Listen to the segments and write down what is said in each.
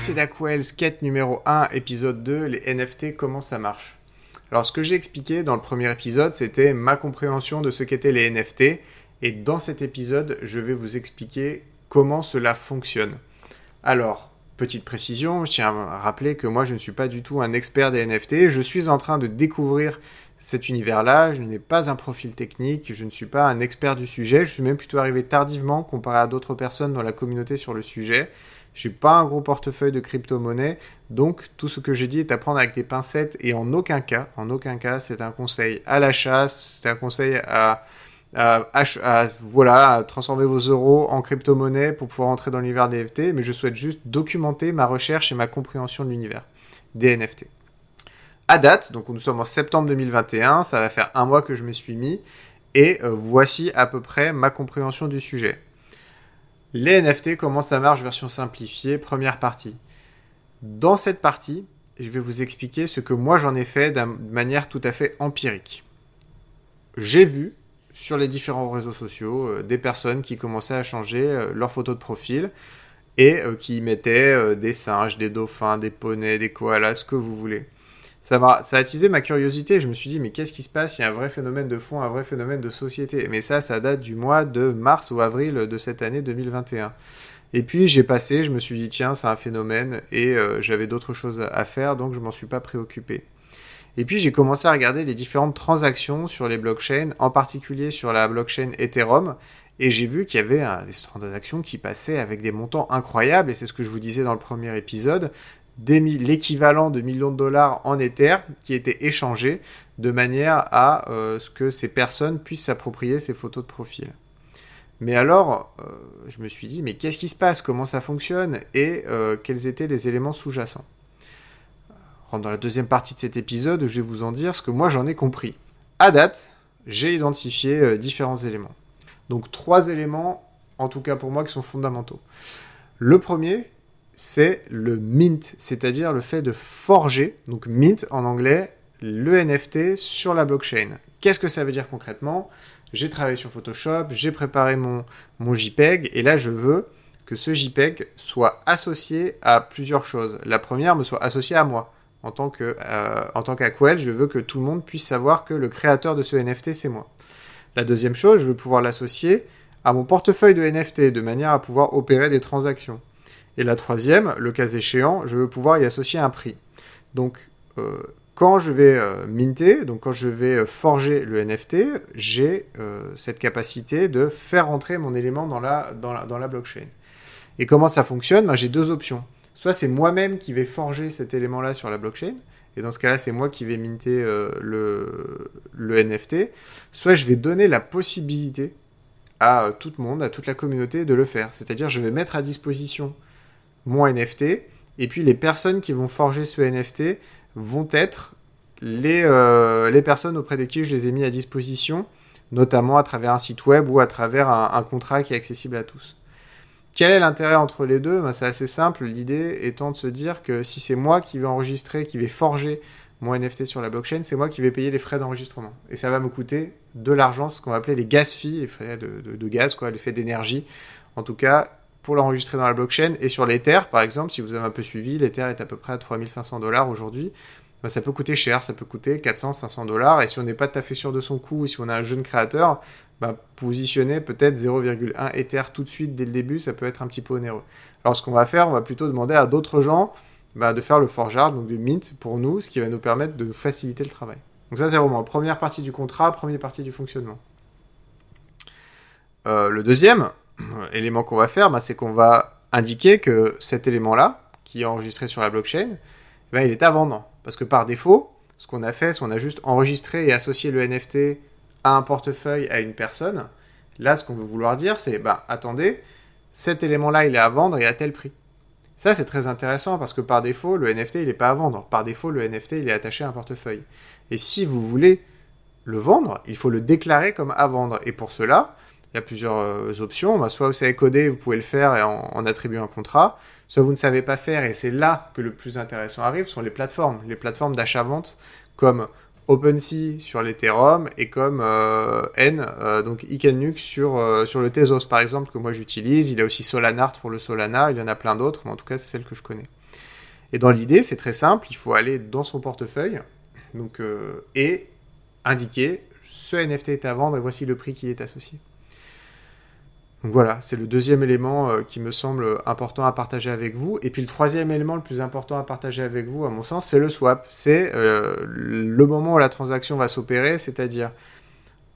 c'est Dakwell, skate numéro 1, épisode 2, les NFT, comment ça marche? Alors ce que j'ai expliqué dans le premier épisode, c'était ma compréhension de ce qu'étaient les NFT, et dans cet épisode, je vais vous expliquer comment cela fonctionne. Alors, petite précision, je tiens à rappeler que moi je ne suis pas du tout un expert des NFT, je suis en train de découvrir cet univers-là, je n'ai pas un profil technique, je ne suis pas un expert du sujet, je suis même plutôt arrivé tardivement comparé à d'autres personnes dans la communauté sur le sujet. J'ai pas un gros portefeuille de crypto-monnaie, donc tout ce que j'ai dit est à prendre avec des pincettes et en aucun cas, en aucun cas, c'est un conseil à la chasse, c'est un conseil à, à, voilà, transformer vos euros en crypto-monnaie pour pouvoir entrer dans l'univers des NFT, mais je souhaite juste documenter ma recherche et ma compréhension de l'univers des NFT à date, donc nous sommes en septembre 2021, ça va faire un mois que je me suis mis, et euh, voici à peu près ma compréhension du sujet. Les NFT, comment ça marche, version simplifiée, première partie. Dans cette partie, je vais vous expliquer ce que moi j'en ai fait de manière tout à fait empirique. J'ai vu sur les différents réseaux sociaux euh, des personnes qui commençaient à changer euh, leur photo de profil et qui mettaient des singes, des dauphins, des poneys, des koalas, ce que vous voulez ça a, ça a attisé ma curiosité. Je me suis dit, mais qu'est-ce qui se passe? Il y a un vrai phénomène de fond, un vrai phénomène de société. Mais ça, ça date du mois de mars ou avril de cette année 2021. Et puis j'ai passé, je me suis dit, tiens, c'est un phénomène, et euh, j'avais d'autres choses à faire, donc je m'en suis pas préoccupé. Et puis j'ai commencé à regarder les différentes transactions sur les blockchains, en particulier sur la blockchain Ethereum, et j'ai vu qu'il y avait des transactions qui passaient avec des montants incroyables, et c'est ce que je vous disais dans le premier épisode. L'équivalent de millions de dollars en Ether qui étaient échangés de manière à euh, ce que ces personnes puissent s'approprier ces photos de profil. Mais alors, euh, je me suis dit, mais qu'est-ce qui se passe? Comment ça fonctionne? Et euh, quels étaient les éléments sous-jacents? Dans la deuxième partie de cet épisode, je vais vous en dire ce que moi j'en ai compris. À date, j'ai identifié différents éléments. Donc trois éléments, en tout cas pour moi, qui sont fondamentaux. Le premier, c'est le mint, c'est-à-dire le fait de forger, donc mint en anglais, le NFT sur la blockchain. Qu'est-ce que ça veut dire concrètement? J'ai travaillé sur Photoshop, j'ai préparé mon, mon JPEG, et là je veux que ce JPEG soit associé à plusieurs choses. La première me soit associée à moi. En tant que euh, en tant qu'Aquel, je veux que tout le monde puisse savoir que le créateur de ce NFT, c'est moi. La deuxième chose, je veux pouvoir l'associer à mon portefeuille de NFT de manière à pouvoir opérer des transactions. Et la troisième, le cas échéant, je veux pouvoir y associer un prix. Donc, euh, quand je vais euh, minter, donc quand je vais forger le NFT, j'ai cette capacité de faire rentrer mon élément dans la blockchain. Et comment ça fonctionne? Ben, J'ai deux options. Soit c'est moi-même qui vais forger cet élément-là sur la blockchain, et dans ce cas-là, c'est moi qui vais minter le, le NFT. Soit je vais donner la possibilité à tout le monde, à toute la communauté de le faire. C'est-à-dire, je vais mettre à disposition mon NFT. Et puis les personnes qui vont forger ce NFT vont être les, euh, les personnes auprès de qui je les ai mis à disposition, notamment à travers un site web ou à travers un, contrat qui est accessible à tous. Quel est l'intérêt entre les deux? Ben, C'est assez simple, l'idée étant de se dire que si c'est moi qui vais enregistrer, qui vais forger mon NFT sur la blockchain, c'est moi qui vais payer les frais d'enregistrement. Et ça va me coûter de l'argent, ce qu'on va appeler les gas fees, les frais de, gaz, quoi, les d'énergie. En tout cas, pour l'enregistrer dans la blockchain. Et sur l'Ether, par exemple, si vous avez un peu suivi, l'Ether est à peu près à 3500 dollars aujourd'hui. Bah, ça peut coûter cher, ça peut coûter 400, 500 dollars. Et si on n'est pas tout à fait sûr de son coût, ou si on a un jeune créateur, bah, positionner peut-être 0,1 Ether tout de suite dès le début, ça peut être un petit peu onéreux. Alors ce qu'on va faire, on va plutôt demander à d'autres gens bah, de faire le forgeard, donc du mint pour nous, ce qui va nous permettre de faciliter le travail. Donc ça c'est vraiment la première partie du contrat, première partie du fonctionnement. Euh, le deuxième, élément qu'on va faire, c'est qu'on va indiquer que cet élément-là, qui est enregistré sur la blockchain, il est à vendre. Parce que par défaut, ce qu'on a fait, c'est qu'on a juste enregistré et associé le NFT à un portefeuille à une personne. Là, ce qu'on veut vouloir dire, c'est, bah, attendez, cet élément-là, il est à vendre et à tel prix. Ça, c'est très intéressant parce que par défaut, le NFT, il n'est pas à vendre. Par défaut, le NFT, il est attaché à un portefeuille. Et si vous voulez le vendre, il faut le déclarer comme à vendre. Et pour cela, il y a plusieurs euh, options. Bah, soit vous savez coder, vous pouvez le faire et en, attribuer un contrat. Soit vous ne savez pas faire et c'est là que le plus intéressant arrive, sont les plateformes. Les plateformes d'achat-vente comme OpenSea sur l'Ethereum et comme euh, N, euh, donc Ikenuk sur, sur le Tezos par exemple que moi j'utilise. Il y a aussi Solanart pour le Solana, il y en a plein d'autres, mais en tout cas c'est celle que je connais. Et dans l'idée, c'est très simple, il faut aller dans son portefeuille donc, et indiquer ce NFT est à vendre et voici le prix qui est associé. Donc voilà, c'est le deuxième élément euh, qui me semble important à partager avec vous. Et puis le troisième élément le plus important à partager avec vous, à mon sens, c'est le swap. C'est euh, le moment où la transaction va s'opérer, c'est-à-dire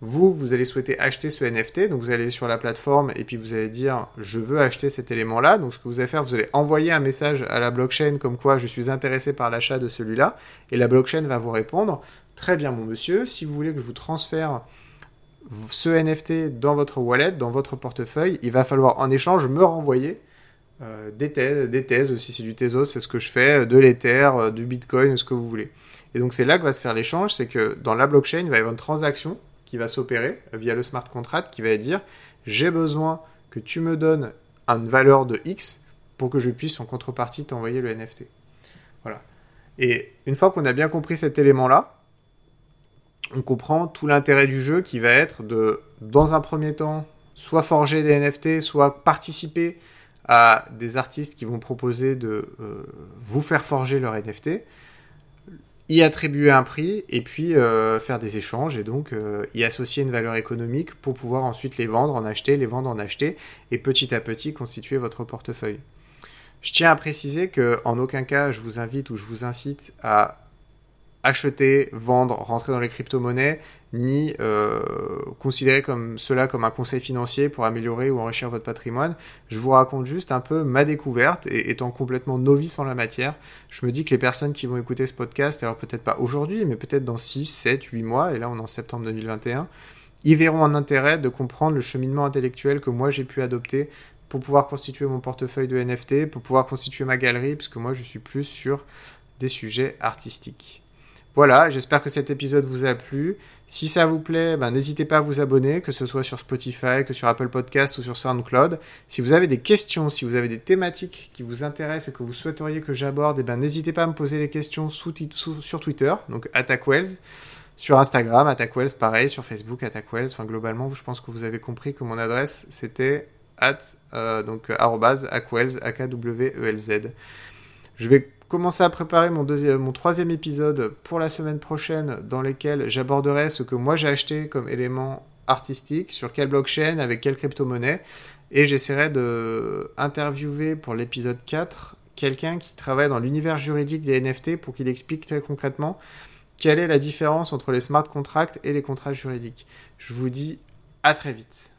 vous, vous allez souhaiter acheter ce NFT, donc vous allez sur la plateforme et puis vous allez dire je veux acheter cet élément-là. Donc ce que vous allez faire, vous allez envoyer un message à la blockchain comme quoi je suis intéressé par l'achat de celui-là et la blockchain va vous répondre très bien mon monsieur, si vous voulez que je vous transfère ce NFT dans votre wallet, dans votre portefeuille, il va falloir en échange me renvoyer euh, des, thèses, des thèses, si c'est du Tezos, c'est ce que je fais, de l'Ether, euh, du Bitcoin, ce que vous voulez. Et donc c'est là que va se faire l'échange, c'est que dans la blockchain, il va y avoir une transaction qui va s'opérer via le smart contract qui va dire j'ai besoin que tu me donnes une valeur de X pour que je puisse en contrepartie t'envoyer le NFT. Voilà. Et une fois qu'on a bien compris cet élément-là, on comprend tout l'intérêt du jeu qui va être de, dans un premier temps, soit forger des NFT, soit participer à des artistes qui vont proposer de euh, vous faire forger leur NFT, y attribuer un prix et puis euh, faire des échanges et donc euh, y associer une valeur économique pour pouvoir ensuite les vendre, en acheter, les vendre, en acheter et petit à petit constituer votre portefeuille. Je tiens à préciser que en aucun cas je vous invite ou je vous incite à acheter, vendre, rentrer dans les crypto-monnaies, ni euh, considérer comme cela comme un conseil financier pour améliorer ou enrichir votre patrimoine. Je vous raconte juste un peu ma découverte et étant complètement novice en la matière, je me dis que les personnes qui vont écouter ce podcast, alors peut-être pas aujourd'hui, mais peut-être dans 6, 7, 8 mois, et là on est en septembre 2021, ils verront un intérêt de comprendre le cheminement intellectuel que moi j'ai pu adopter pour pouvoir constituer mon portefeuille de NFT, pour pouvoir constituer ma galerie, puisque moi je suis plus sur des sujets artistiques. Voilà, j'espère que cet épisode vous a plu. Si ça vous plaît, ben, n'hésitez pas à vous abonner, que ce soit sur Spotify, que sur Apple Podcast ou sur SoundCloud. Si vous avez des questions, si vous avez des thématiques qui vous intéressent et que vous souhaiteriez que j'aborde, eh ben, n'hésitez pas à me poser les questions sur Twitter, donc AttackWells, sur Instagram, AttackWells, pareil, sur Facebook, AttackWells. Enfin, globalement, je pense que vous avez compris que mon adresse, c'était at, euh, donc, arrobase, AkwelZ. Je vais commencer à préparer mon, deuxième, mon troisième épisode pour la semaine prochaine dans lequel j'aborderai ce que moi j'ai acheté comme élément artistique, sur quelle blockchain, avec quelle crypto-monnaie. Et j'essaierai de interviewer pour l'épisode 4 quelqu'un qui travaille dans l'univers juridique des NFT pour qu'il explique très concrètement quelle est la différence entre les smart contracts et les contrats juridiques. Je vous dis à très vite.